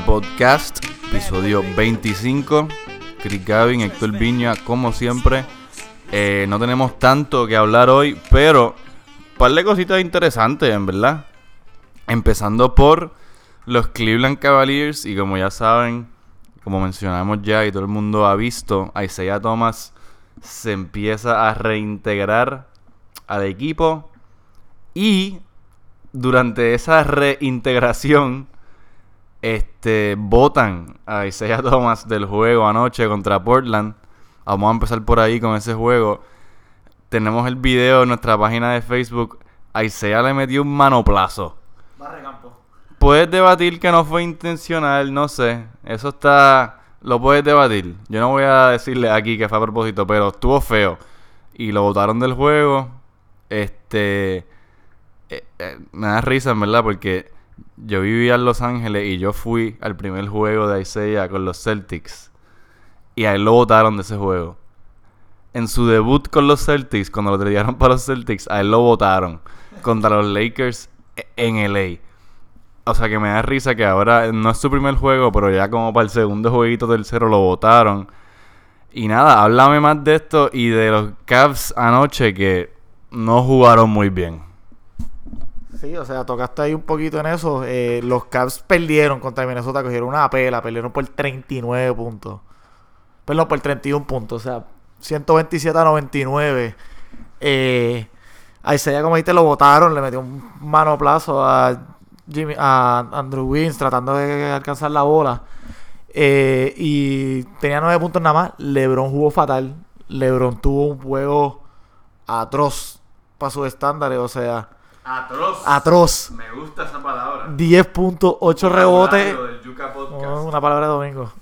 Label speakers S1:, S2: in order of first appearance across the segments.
S1: Podcast, episodio 25. Chris Gavin, Héctor Viña, como siempre. Eh, no tenemos tanto que hablar hoy, pero un par de cositas interesantes, en verdad. Empezando por los Cleveland Cavaliers, y como ya saben, como mencionamos ya y todo el mundo ha visto, Isaiah Thomas se empieza a reintegrar al equipo y durante esa reintegración este votan a Isaiah Thomas del juego anoche contra Portland. Vamos a empezar por ahí con ese juego. Tenemos el video en nuestra página de Facebook. Isaiah le metió un manoplazo. Puedes debatir que no fue intencional, no sé. Eso está. Lo puedes debatir. Yo no voy a decirle aquí que fue a propósito, pero estuvo feo. Y lo votaron del juego. Este. eh, eh, me da risa, en verdad, porque yo vivía en Los Ángeles y yo fui al primer juego de Isaiah con los Celtics. Y a él lo votaron de ese juego. En su debut con los Celtics, cuando lo trajeron para los Celtics, a él lo votaron contra los Lakers en LA. O sea que me da risa que ahora no es su primer juego, pero ya como para el segundo jueguito tercero lo votaron. Y nada, háblame más de esto y de los Cavs anoche que no jugaron muy bien.
S2: Sí, o sea, tocaste ahí un poquito en eso. Eh, los Cavs perdieron contra Minnesota, cogieron una pela, perdieron por 39 puntos. Perdón, por 31 puntos, o sea, 127 a 99. Eh, a Isaiah, como dijiste, lo votaron, le metió un manoplazo a, Jimmy, a Andrew Wiggins tratando de alcanzar la bola. Eh, y tenía 9 puntos nada más. LeBron jugó fatal. LeBron tuvo un juego atroz para sus estándares, o sea,
S1: Atroz.
S2: atroz.
S1: Me gusta esa palabra.
S2: 10 puntos, 8 rebotes. Oh, una palabra de domingo.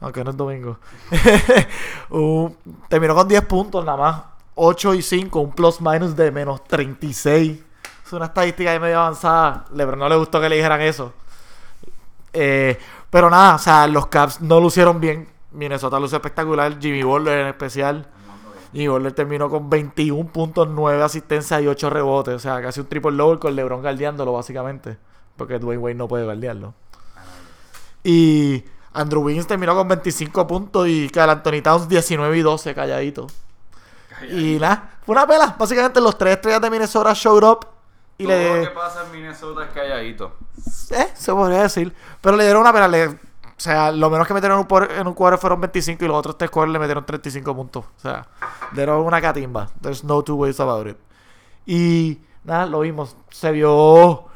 S2: Aunque no es domingo. Uh, terminó con 10 puntos nada más. 8 y 5, un plus minus de menos 36. Es una estadística ahí medio avanzada. LeBron no le gustó que le dijeran eso. Eh, pero nada, o sea, los Caps no lucieron bien. Minnesota lució espectacular. Jimmy Butler en especial. Jimmy Butler terminó con 21 puntos, 9 asistencias y 8 rebotes. O sea, casi un triple double con LeBron guardiándolo, básicamente. Porque Dwayne Wade no puede guardiarlo. Y Andrew Wiggins terminó con 25 puntos y Carl Anthony Towns 19 y 12 calladito. Y nada, fue una pela. Básicamente los tres estrellas de Minnesota showed up y
S1: Todo
S2: le...
S1: lo que pasa en Minnesota es calladito.
S2: Eh, se podría decir. Pero le dieron una pena. Le, o sea, lo menos que metieron en un, cuadro fueron 25 y los otros tres cuadros le metieron 35 puntos. O sea, dieron una catimba. There's no two ways about it. Y nada, lo vimos. Se vio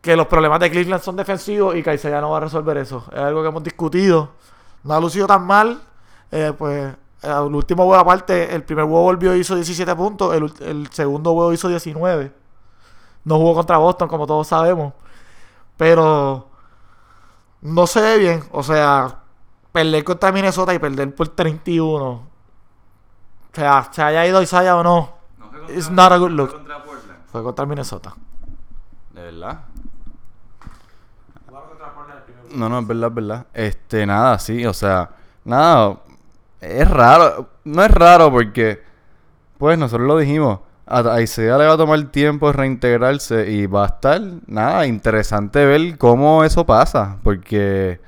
S2: que los problemas de Cleveland son defensivos y Isaiah no va a resolver eso. Es algo que hemos discutido. No ha lucido tan mal. Eh, pues el último juego aparte, el primer juego volvió y hizo 17 puntos. El, el segundo juego hizo 19. No jugó contra Boston, como todos sabemos. Pero no se ve bien. O sea, perder contra Minnesota y perder por 31. O sea, se haya ido Isaiah o no.
S1: No fue
S2: It's not a good look.
S1: contra Portland.
S2: Fue contra Minnesota.
S1: ¿De verdad? No, no, es verdad, es verdad. Este, nada, sí, o sea, nada, es raro, no es raro porque, pues nosotros lo dijimos, a Isaiah le va a tomar tiempo reintegrarse y va a estar, nada, interesante ver cómo eso pasa, porque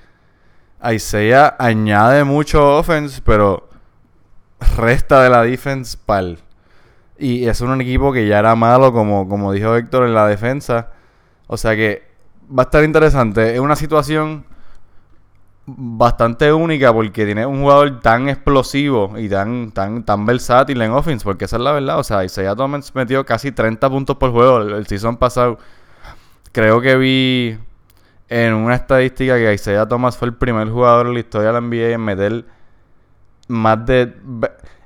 S1: Isaiah añade mucho offense, pero resta de la defense pal. Y es un equipo que ya era malo, como, como dijo Héctor, en la defensa. O sea que va a estar interesante. Es una situación bastante única porque tiene un jugador tan explosivo y tan, tan, tan versátil en offense, porque esa es la verdad. O sea, Isaiah Thomas metió casi 30 puntos por juego el, season pasado. Creo que vi en una estadística que Isaiah Thomas fue el primer jugador en la historia de la NBA en meter más de...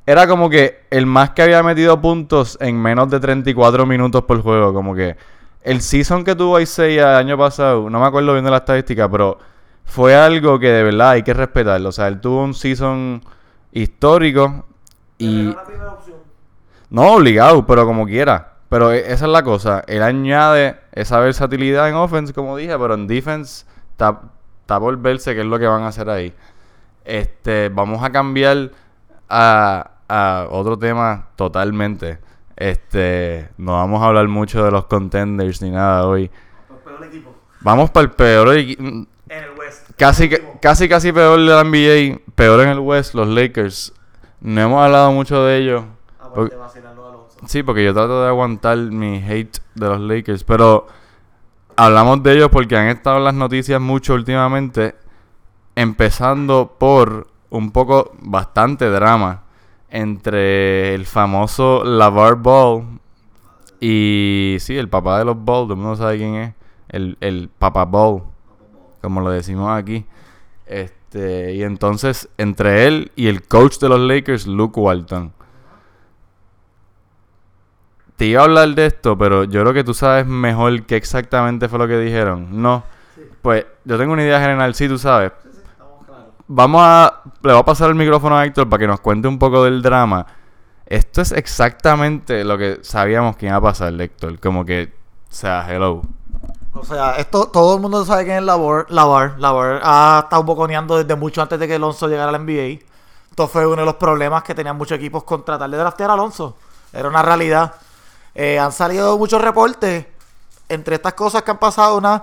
S1: Era como que el más que había metido puntos en menos de 34 minutos por juego. Como que el season que tuvo Isaiah el año pasado, no me acuerdo bien de la estadística, pero fue algo que de verdad hay que respetarlo. O sea, él tuvo un season histórico y... No obligado, pero como quiera. Pero e- esa es la cosa. Él añade esa versatilidad en offense, como dije, pero en defense está, está por verse qué es lo que van a hacer ahí. Este, vamos a cambiar a, a otro tema totalmente. Este, no vamos a hablar mucho de los contenders ni nada hoy. Vamos para el peor equi-
S2: En el
S1: casi, que- casi, casi peor de la NBA, peor en el West, los Lakers. No hemos hablado mucho de ellos.
S2: Aparte de vacilarlo a Alonso.
S1: Sí, porque yo trato de aguantar mi hate de los Lakers, pero hablamos de ellos porque han estado en las noticias mucho últimamente, empezando por un poco, bastante drama entre el famoso Lavar Ball y, sí, el papá de los Ball, todo el mundo sabe quién es, el, el Papa Ball, como lo decimos aquí. Este, y entonces, entre él y el coach de los Lakers, Luke Walton. Te iba a hablar de esto, pero yo creo que tú sabes mejor qué exactamente fue lo que dijeron. No. Pues yo tengo una idea general, sí, tú sabes.
S2: Estamos claros.
S1: Vamos a. Le voy a pasar el micrófono a Héctor para que nos cuente un poco del drama. Esto es exactamente lo que sabíamos que iba a pasar, Héctor. Como que. O sea, hello.
S2: O sea, esto todo el mundo sabe quién es Lavar. Lavar, Lavar ha estado boconeando desde mucho antes de que Alonso llegara a la NBA. Esto fue uno de los problemas que tenían muchos equipos con tratar de draftear a Alonso. Era una realidad. Eh, han salido muchos reportes. Entre estas cosas que han pasado, una.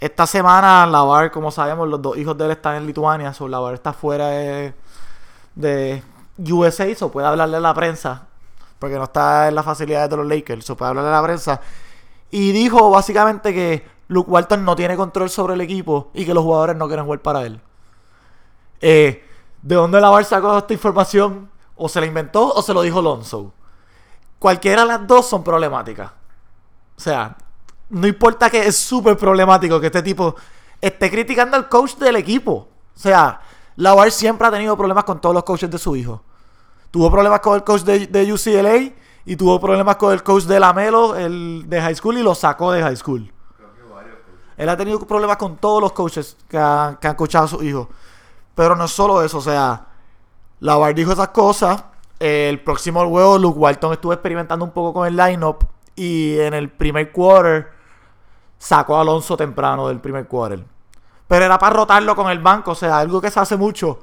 S2: Esta semana, Lavar, como sabemos, los dos hijos de él están en Lituania. So, Lavar está fuera de, de USA. So, puede hablarle a la prensa. Porque no está en las facilidades de los Lakers. So, puede hablarle a la prensa. Y dijo básicamente que Luke Walton no tiene control sobre el equipo y que los jugadores no quieren jugar para él. Eh, ¿De dónde Lavar sacó esta información? O se la inventó o se lo dijo Lonzo. Cualquiera de las dos son problemáticas. O sea, no importa que es súper problemático que este tipo esté criticando al coach del equipo. O sea, Lavar siempre ha tenido problemas con todos los coaches de su hijo. Tuvo problemas con el coach de, de UCLA y tuvo problemas con el coach de Lamelo el de high school y lo sacó de high school. Él ha tenido problemas con todos los coaches que han, que han coachado a su hijo. Pero no es solo eso, o sea, Lavar dijo esas cosas. El próximo juego, Luke Walton estuvo experimentando un poco con el lineup y en el primer quarter sacó a Alonso temprano del primer quarter. Pero era para rotarlo con el banco, o sea, algo que se hace mucho.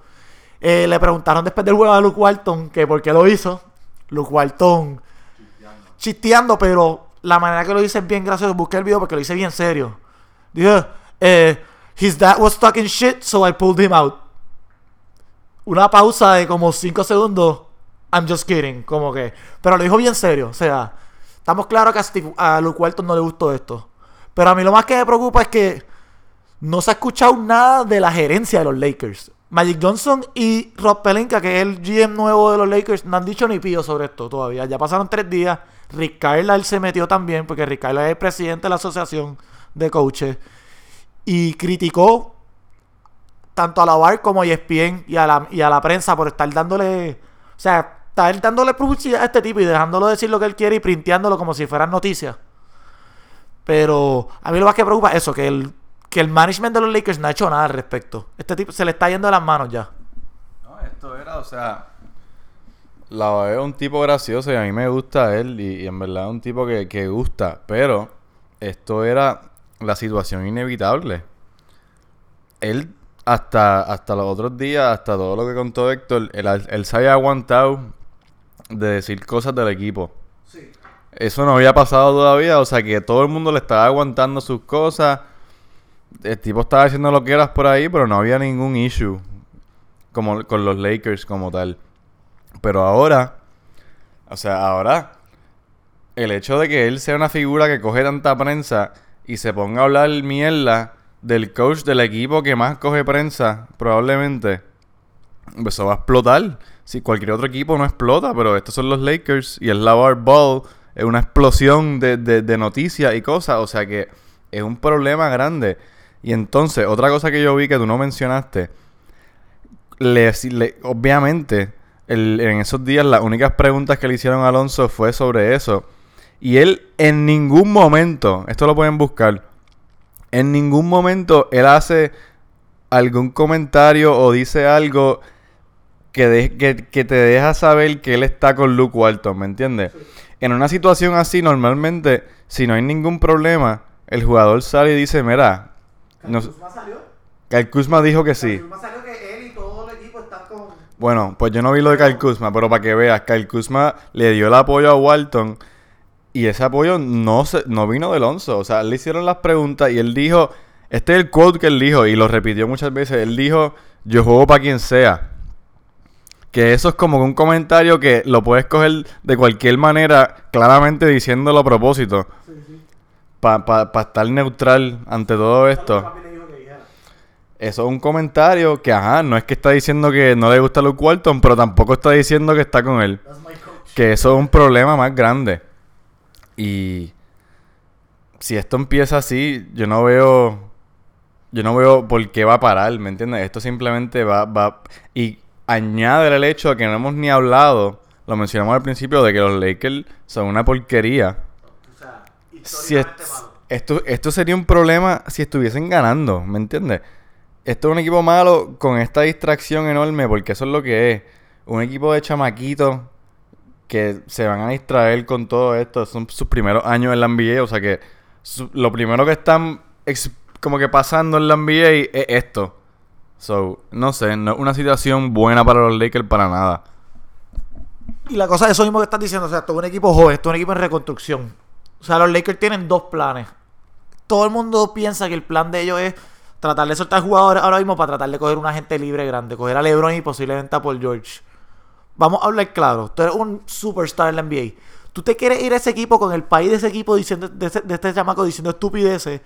S2: Eh, le preguntaron después del juego a Luke Walton que por qué lo hizo. Luke Walton chisteando, pero la manera que lo dice es bien gracioso. Busqué el video porque lo dice bien serio. Dijo, eh, his dad was talking shit, so I pulled him out. Una pausa de como 5 segundos. I'm just kidding, como que. Pero lo dijo bien serio, o sea, estamos claros que a, Steve- a Luke Walton no le gustó esto. Pero a mí lo más que me preocupa es que no se ha escuchado nada de la gerencia de los Lakers. Magic Johnson y Rob Pelinka, que es el GM nuevo de los Lakers, no han dicho ni pío sobre esto todavía. Ya pasaron tres días. Rick Carlisle se metió también, porque Rick Carlisle es el presidente de la asociación de coaches. Y criticó tanto a la VAR como a ESPN y a la, y a la prensa por estar dándole. O sea, estar dándole publicidad a este tipo y dejándolo decir lo que él quiere y printeándolo como si fueran noticias. Pero a mí lo más que preocupa es eso, que el, que el management de los Lakers no ha hecho nada al respecto. Este tipo se le está yendo de las manos ya.
S1: No, esto era, o sea. La es un tipo gracioso y a mí me gusta él y, y en verdad es un tipo que, que gusta, pero esto era la situación inevitable. Él hasta, hasta los otros días, hasta todo lo que contó Héctor, él, él se había aguantado de decir cosas del equipo. Eso no había pasado todavía, o sea que todo el mundo le estaba aguantando sus cosas. El tipo estaba haciendo lo que eras por ahí, pero no había ningún issue como con los Lakers como tal. Pero ahora, o sea, ahora el hecho de que él sea una figura que coge tanta prensa y se ponga a hablar mierda del coach del equipo que más coge prensa, probablemente, pues eso va a explotar. Si cualquier otro equipo no explota, pero estos son los Lakers y el Lavar Ball es una explosión de, de, noticias y cosas, o sea que es un problema grande. Y entonces, otra cosa que yo vi que tú no mencionaste, le, le- obviamente, en esos días las únicas preguntas que le hicieron a Alonso fue sobre eso. Y él en ningún momento, esto lo pueden buscar, en ningún momento él hace algún comentario o dice algo que, de- que, que te deja saber que él está con Luke Walton, ¿me entiendes? En una situación así, normalmente, si no hay ningún problema, el jugador sale y dice, mira, no,
S2: salió?
S1: Kyle Kuzma dijo que sí.
S2: salió que él y todo el equipo están con...
S1: Bueno, pues yo no vi lo de Kyle Kuzma, pero para que veas, Kyle Kuzma le dio el apoyo a Walton y ese apoyo no se, no vino de Alonso. O sea, le hicieron las preguntas y él dijo Este es el quote que él dijo y lo repitió muchas veces. Él dijo, yo juego para quien sea. Que eso es como un comentario que lo puedes coger de cualquier manera, claramente diciéndolo a propósito. Para estar neutral ante todo esto. Eso es un comentario que, ajá, no es que está diciendo que no le gusta Luke Walton, pero tampoco está diciendo que está con él. Que eso es un problema más grande. Y si esto empieza así, yo no veo yo no veo por qué va a parar, ¿me entiendes? Esto simplemente va, va... Y añade el hecho de que no hemos ni hablado, lo mencionamos al principio, de que los Lakers son una porquería. O sea, si esto, esto sería un problema si estuviesen ganando, ¿me entiendes? Esto es un equipo malo con esta distracción enorme, porque eso es lo que es. Un equipo de chamaquitos que se van a distraer con todo esto. Son sus primeros años en la NBA, o sea que lo primero que están como que pasando en la NBA es esto. So, no sé, no es una situación buena para los Lakers para nada.
S2: Y la cosa es eso mismo que estás diciendo, o sea, es un equipo joven, es un equipo en reconstrucción. O sea, los Lakers tienen dos planes. Todo el mundo piensa que el plan de ellos es tratar de soltar jugadores ahora mismo para tratar de coger un agente libre grande, coger a LeBron y posiblemente a Paul George. Vamos a hablar claro, tú eres un superstar en la NBA. Tú te quieres ir a ese equipo con el país de ese equipo diciendo de, este chamaco diciendo estupideces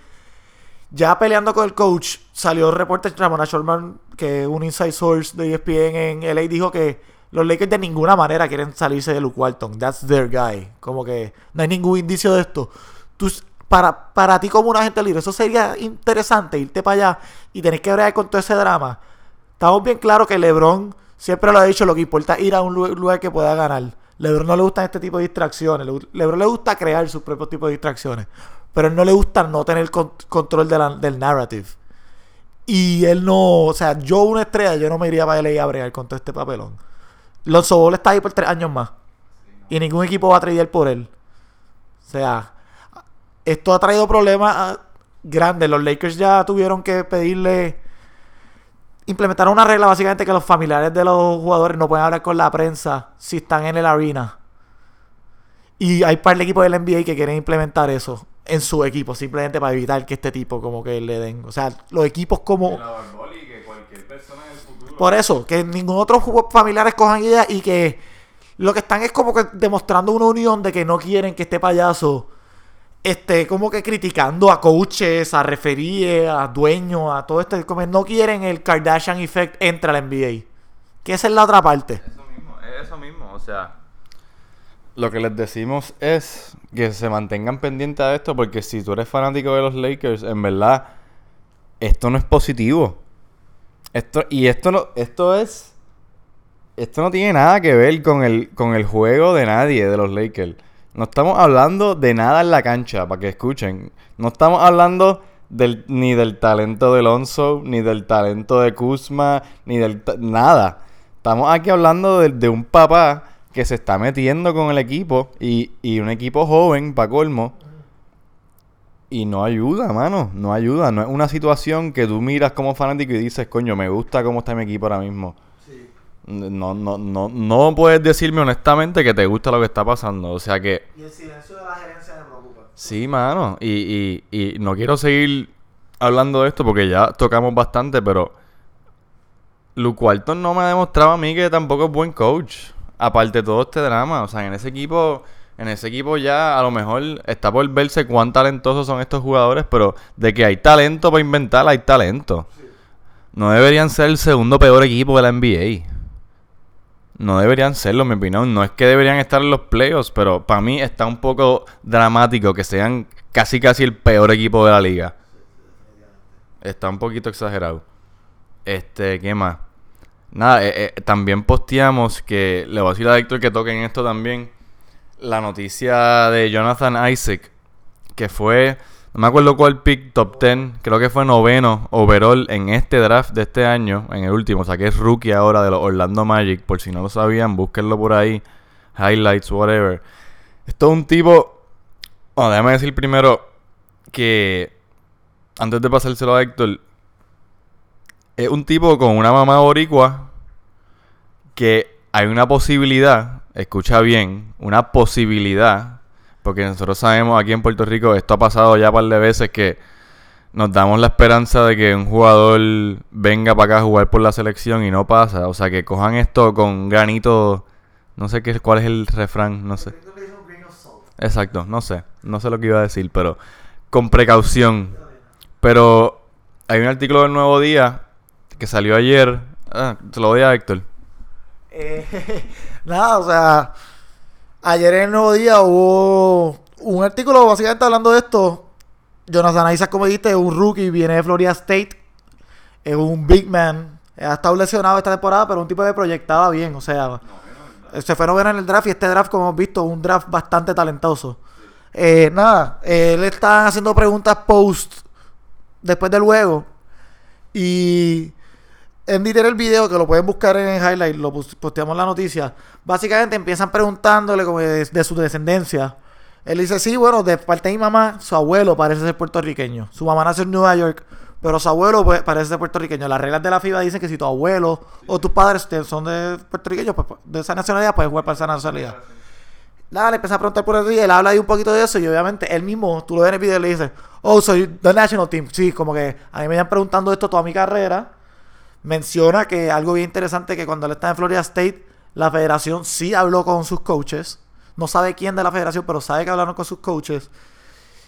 S2: ya peleando con el coach, salió el reporte de Ramona Shulman, que un inside source de ESPN en LA, dijo que los Lakers de ninguna manera quieren salirse de Luke Walton. That's their guy. Como que no hay ningún indicio de esto. Tú, para, para ti como un agente libre, eso sería interesante irte para allá y tener que bregar con todo ese drama. Estamos bien claros que LeBron siempre lo ha dicho, lo que importa es ir a un lugar que pueda ganar. LeBron no le gustan este tipo de distracciones. LeBron le gusta crear sus propios tipos de distracciones pero él no le gusta no tener control del narrative. Y él no, o sea, yo una estrella, yo no me iría para LA a bregar con todo este papelón. Lonzo Ball está ahí por tres años más. Y ningún equipo va a traer por él. O sea, esto ha traído problemas ah, grandes. Los Lakers ya tuvieron que pedirle implementar una regla básicamente que los familiares de los jugadores no pueden hablar con la prensa si están en el arena. Y hay par de equipos del NBA que quieren implementar eso en su equipo, simplemente para evitar que este tipo como que le den. O sea, los equipos como... Por eso, que ningún otro familiar escojan ideas y que lo que están es como que demostrando una unión de que no quieren que este payaso esté como que criticando a coaches, a referíes, a dueños, a todo esto. Como no quieren el Kardashian Effect entre la NBA. Que esa es la otra parte.
S1: Eso mismo, es eso mismo. O sea, lo que les decimos es que se mantengan pendientes de esto porque si tú eres fanático de los Lakers, en verdad, esto no es positivo. Esto, y esto no, esto es. Esto no tiene nada que ver con el, con el juego de nadie de los Lakers. No estamos hablando de nada en la cancha, para que escuchen. No estamos hablando ni del talento de Alonso, ni del talento de Kuzma, ni del... Nada. Estamos aquí hablando de, de un papá que se está metiendo con el equipo y, y un equipo joven, para colmo. Y no ayuda, mano. No ayuda. No es una situación que tú miras como fanático y dices, coño, me gusta cómo está mi equipo ahora mismo. Sí. No, no, no, no puedes decirme honestamente que te gusta lo que está pasando. O sea que.
S2: Y el silencio de la gerencia me preocupa.
S1: Sí, mano. Y, y, y no quiero seguir hablando de esto porque ya tocamos bastante, pero. Luke Walton no me ha demostrado a mí que tampoco es buen coach aparte de todo este drama, o sea, en ese equipo, en ese equipo ya a lo mejor está por verse cuán talentosos son estos jugadores, pero de que hay talento para inventar, hay talento. No deberían ser el segundo peor equipo de la NBA. No deberían serlo, mi opinión. No es que deberían estar en los playoffs, pero para mí está un poco dramático que sean casi casi el peor equipo de la liga. Está un poquito exagerado. Este, ¿qué más? Nada, eh, eh, también posteamos que, le voy a decir a Héctor que toquen esto también, la noticia de Jonathan Isaac, que fue, no me acuerdo cuál pick, top 10, creo que fue noveno overall en este draft de este año, en el último, o sea que es rookie ahora de los Orlando Magic, por si no lo sabían, búsquenlo por ahí, highlights, whatever. Esto es un tipo, bueno, déjame decir primero que, antes de pasárselo a Héctor, es un tipo con una mamá boricua que hay una posibilidad, escucha bien, una posibilidad, porque nosotros sabemos aquí en Puerto Rico, esto ha pasado ya un par de veces que nos damos la esperanza de que un jugador venga para acá a jugar por la selección y no pasa. O sea, que cojan esto con granito. No sé qué, cuál es el refrán, no sé. Exacto, no sé. No sé lo que iba a decir, pero con precaución. Pero hay un artículo del Nuevo Día que salió ayer. Ah, te lo doy a Héctor.
S2: Eh, nada, o sea, ayer en el Nuevo Día hubo un artículo básicamente hablando de esto. Jonathan Isaac, como dijiste, es un rookie, viene de Florida State, es un big man. Ha estado lesionado esta temporada, pero un tipo que proyectaba bien, o sea, se fue en el draft y este draft, como hemos visto, un draft bastante talentoso. Eh, nada, él está haciendo preguntas post después del juego y en tiene el video que lo pueden buscar en highlight, lo posteamos la noticia. Básicamente empiezan preguntándole como de su descendencia él dice, sí, bueno, de parte de mi mamá, su abuelo parece ser puertorriqueño. Su mamá nació en Nueva York, pero su abuelo pues, parece ser puertorriqueño. Las reglas de la FIBA dicen que si tu abuelo o tus padres son de puertorriqueños, pues, de esa nacionalidad, puedes jugar para esa nacionalidad. Nada, le empieza a preguntar por el y él habla ahí un poquito de eso y obviamente él mismo, tú lo ves en el video le dices, oh, soy the national team. Sí, como que a mí me iban preguntando esto toda mi carrera. Menciona que algo bien interesante que cuando él está en Florida State, la federación sí habló con sus coaches no sabe quién de la federación, pero sabe que hablaron con sus coaches.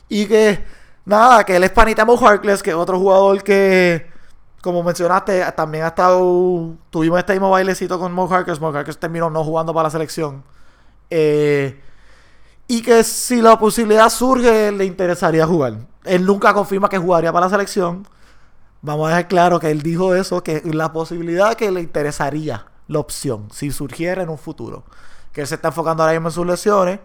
S2: Y que, nada, que él es panita Mo Harkless, que es otro jugador que, como mencionaste, también ha estado. Tuvimos este mismo bailecito con Mo Harkless. Mo Harkless terminó no jugando para la selección. Eh, y que si la posibilidad surge, le interesaría jugar. Él nunca confirma que jugaría para la selección. Vamos a dejar claro que él dijo eso, que la posibilidad que le interesaría la opción, si surgiera en un futuro que él se está enfocando ahora mismo en sus lesiones.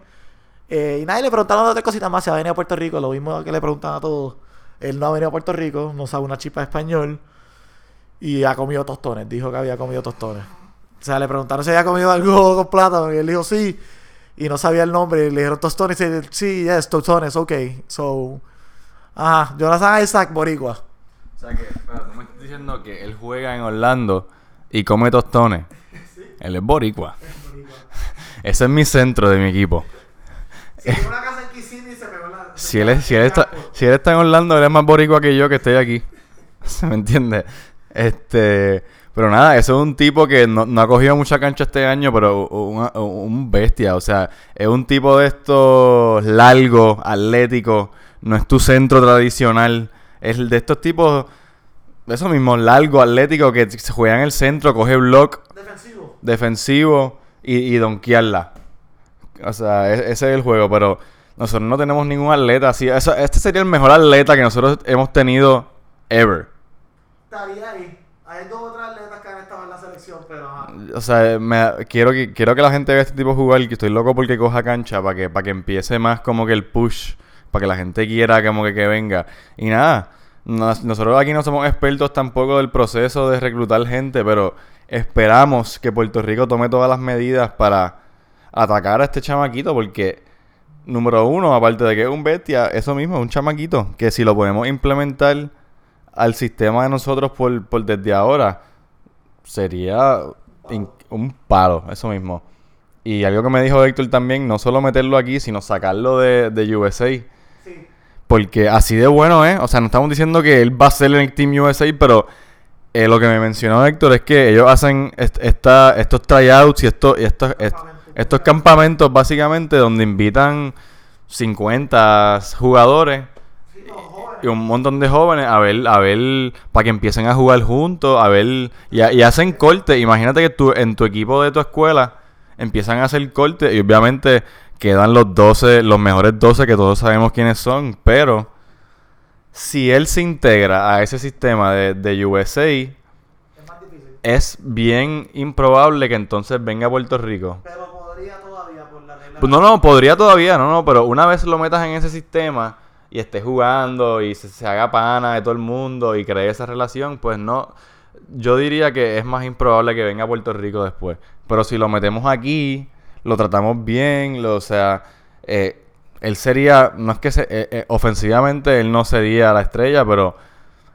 S2: Eh, y nadie le preguntaron otras cositas más si ha venido a Puerto Rico, lo mismo que le preguntan a todos. Él no ha venido a Puerto Rico, no sabe una chispa de español y ha comido tostones, dijo que había comido tostones. O sea, le preguntaron si había comido algo con plátano y él dijo sí y no sabía el nombre y le dijeron tostones y dice, sí, yes, tostones, ok. So, ajá, Jonathan Isaac Boricua.
S1: O sea que, pero tú me estás diciendo que él juega en Orlando y come tostones. Él es boricua. Ese es mi centro de mi equipo. Si él, si, él está, si él está en Orlando, él es más boricua que yo que estoy aquí. ¿Se me entiende? Este. Pero nada, eso es un tipo que no, ha cogido mucha cancha este año, pero un, bestia. O sea, es un tipo de estos largo, atlético. No es tu centro tradicional. Es de estos tipos, eso mismo, largo, atlético, que se juega en el centro, coge block. Defensivo. Defensivo y, y donkearla. O sea, e-, ese es el juego, pero nosotros no tenemos ningún atleta así. este sería el mejor atleta que nosotros hemos tenido ever.
S2: Estaría ahí. Hay dos otros atletas que han estado en la selección, pero...
S1: O sea, me, quiero, que, quiero que la gente vea este tipo jugar, que estoy loco porque coja cancha, para que, para que empiece más como que el push, para que la gente quiera como que, que venga. Y nada, nosotros aquí no somos expertos tampoco del proceso de reclutar gente, pero esperamos que Puerto Rico tome todas las medidas para atacar a este chamaquito porque número uno, aparte de que es un bestia, eso mismo, es un chamaquito que si lo podemos implementar al sistema de nosotros por, por desde ahora, sería un palo, eso mismo. Y algo que me dijo Héctor también, no solo meterlo aquí, sino sacarlo de, de USA. Porque así de bueno es, o sea, no estamos diciendo que él va a ser en el Team USA, pero eh, lo que me mencionó Héctor es que ellos hacen esta, estos tryouts y, estos, y estos, estos campamentos básicamente donde invitan 50 jugadores y un montón de jóvenes a ver, a ver, para que empiecen a jugar juntos, a ver, y, y hacen corte. Imagínate que tú, en tu equipo de tu escuela empiezan a hacer corte y obviamente quedan los 12, los mejores 12 que todos sabemos quiénes son, pero si él se integra a ese sistema de, de USA, es, bien improbable que entonces venga a Puerto Rico.
S2: Pero podría todavía por la
S1: regla. Pues no, no, podría todavía, no, no, pero una vez lo metas en ese sistema y esté jugando y se, haga pana de todo el mundo y cree esa relación, pues no. Yo diría que es más improbable que venga a Puerto Rico después. Pero si lo metemos aquí, lo tratamos bien, lo, o sea, eh, él sería, no es que se, eh, eh, ofensivamente él no sería la estrella, pero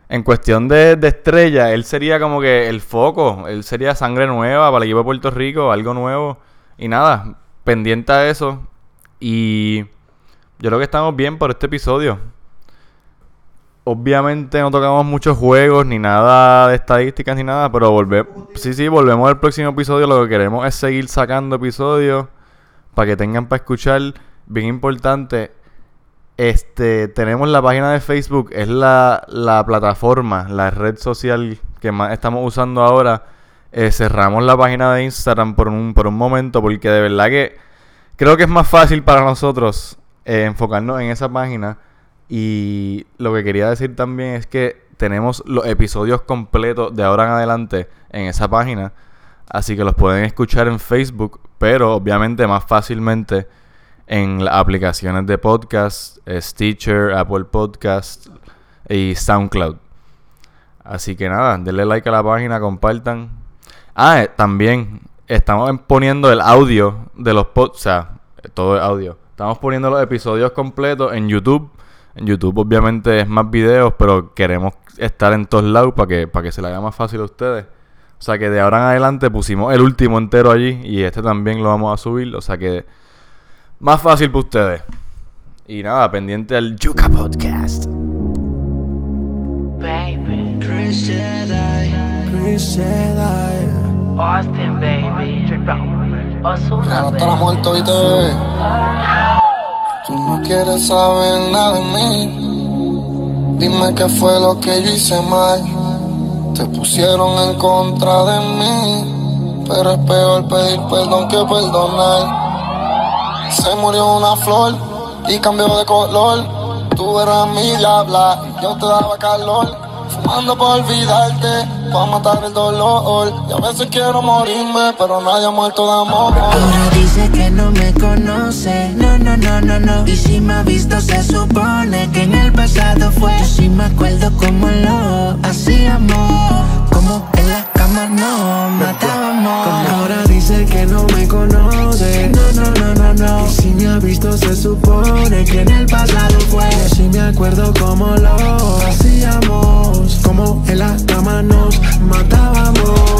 S1: en cuestión de, de, estrella, él sería como que el foco, él sería sangre nueva para el equipo de Puerto Rico, algo nuevo. Y nada, pendiente a eso. Y yo creo que estamos bien por este episodio. Obviamente no tocamos muchos juegos ni nada de estadísticas ni nada, pero volvemos. Sí, sí, volvemos al próximo episodio. Lo que queremos es seguir sacando episodios para que tengan para escuchar. Bien importante. Este, tenemos la página de Facebook, es la, la plataforma, la red social que más estamos usando ahora. Eh, cerramos la página de Instagram por un, por un momento porque de verdad que creo que es más fácil para nosotros eh, enfocarnos en esa página. Y lo que quería decir también es que tenemos los episodios completos de ahora en adelante en esa página. Así que los pueden escuchar en Facebook, pero obviamente más fácilmente en las aplicaciones de podcast, eh, Stitcher, Apple Podcast y SoundCloud. Así que nada, denle like a la página, compartan. Ah, eh, también estamos poniendo el audio de los podcasts, o sea, todo el audio. Estamos poniendo los episodios completos en YouTube. En YouTube obviamente es más videos, pero queremos estar en todos lados para que, para que se le haga más fácil a ustedes. O sea que de ahora en adelante pusimos el último entero allí y este también lo vamos a subir. O sea que más fácil para ustedes. Y nada, pendiente al Yuka Podcast.
S3: Baby. Austin, baby. Osuna,
S4: Ya no
S3: baby.
S4: estará muerto, ¿viste, bebé? Tú no quieres saber nada de mí. Dime qué fue lo que yo hice mal. Te pusieron en contra de mí. Pero es peor pedir perdón que perdonar. Se murió una flor y cambió de color. Tú eras mi diabla yo te daba calor. Fumando para olvidarte, para matar el dolor. Y a veces quiero morirme, pero nadie ha muerto de amor.
S5: Ahora dice que no me conoce, no, no, no, no, no. Y si me ha visto se supone que en el pasado fue. Yo sí me acuerdo cómo lo hacíamos, como en la cama no matábamos.
S6: Ahora dice que no me conoce. No, no, no, no, no. Y si me ha visto, se supone que en el pasado fue. Yo sí me acuerdo cómo lo hacíamos. Como en la cama nos matábamos.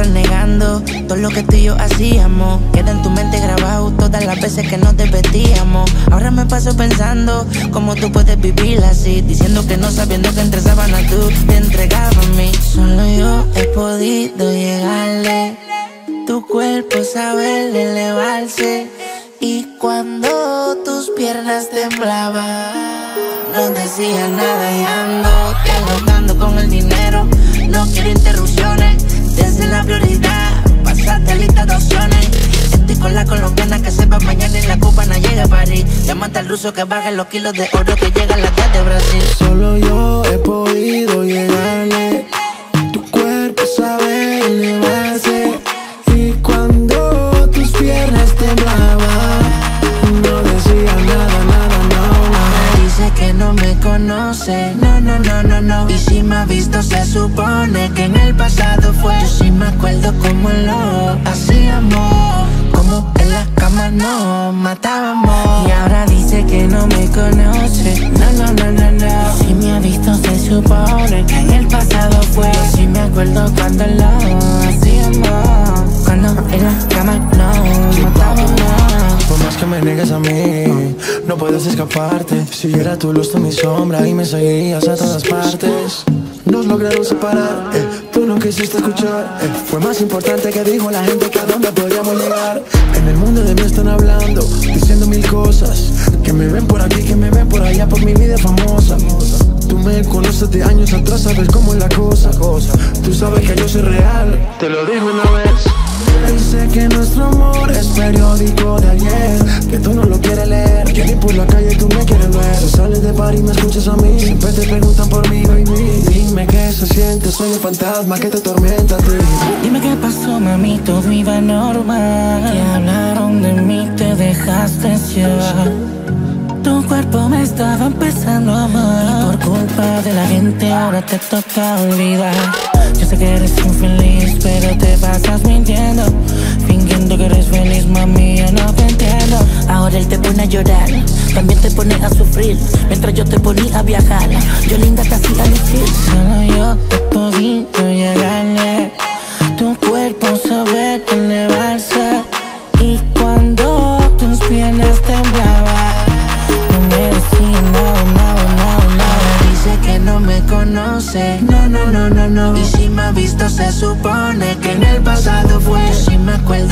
S5: Te negando todo lo que tú y yo hacíamos. Queda en tu mente grabado todas las veces que nos vestíamos. Ahora me paso pensando cómo tú puedes vivir así. Diciendo que no sabiendo que entre sábanas tú te entregabas a mí. Solo yo he podido llegarle. Tu cuerpo sabe elevarse. Y cuando tus piernas temblaban, no decía nada y ando te con el dinero. No quiero interrupciones, desde la prioridad, pasate lista de opciones. Estoy con la colombiana que sepa mañana y la cubana llega a París. Llámate al ruso que baje los kilos de oro que llega a la de Brasil.
S6: Solo yo he podido llegarle. Tu cuerpo sabe elevarse. Y cuando tus piernas temblaban, no decía nada, nada, no, nada.
S5: Dice que no me conoce, no, no, no, no, no. Y si me ha visto, se supone que en el pasado fue. Yo sí me acuerdo cómo lo hacíamos, como en la cama nos matábamos. Y ahora dice que no me conoce,
S6: escaparte. Si era tu luz, tú mi sombra y me seguirías a todas partes. Nos lograron separar, eh, tú no quisiste escuchar. eh, fue más importante que dijo la gente que a dónde podríamos llegar. En el mundo de mí están hablando, diciendo mil cosas. Que me ven por aquí, que me ven por allá, por mi vida famosa. Tú me conoces de años atrás, sabes cómo es la cosa. Tú sabes que yo soy real, te lo digo una vez. Dice que nuestro amor es periódico de ayer Que tú no lo quieres leer Que ni por la calle tú me quieres ver Tú sales de par y me escuchas a mí Siempre te preguntan por mí, baby Dime qué se siente, soy un fantasma que te atormenta a ti
S5: Dime qué pasó, mami, todo iba normal. Que hablaron de mí, te dejaste llevar. Tu cuerpo me estaba empezando a amar. Y por culpa de la gente, ahora te toca olvidar. Yo sé que eres infeliz, pero te pasas mintiendo. Fingiendo que eres feliz, mami, yo no te entiendo. Ahora él te pone a llorar, también te pone a sufrir. Mientras yo te ponía a viajar, yo linda te hacía lucir. Solo yo he podido llegarle. Tu cuerpo sabe elevarse. visto se supone que en el pasado fue.
S6: Yo sí me acuerdo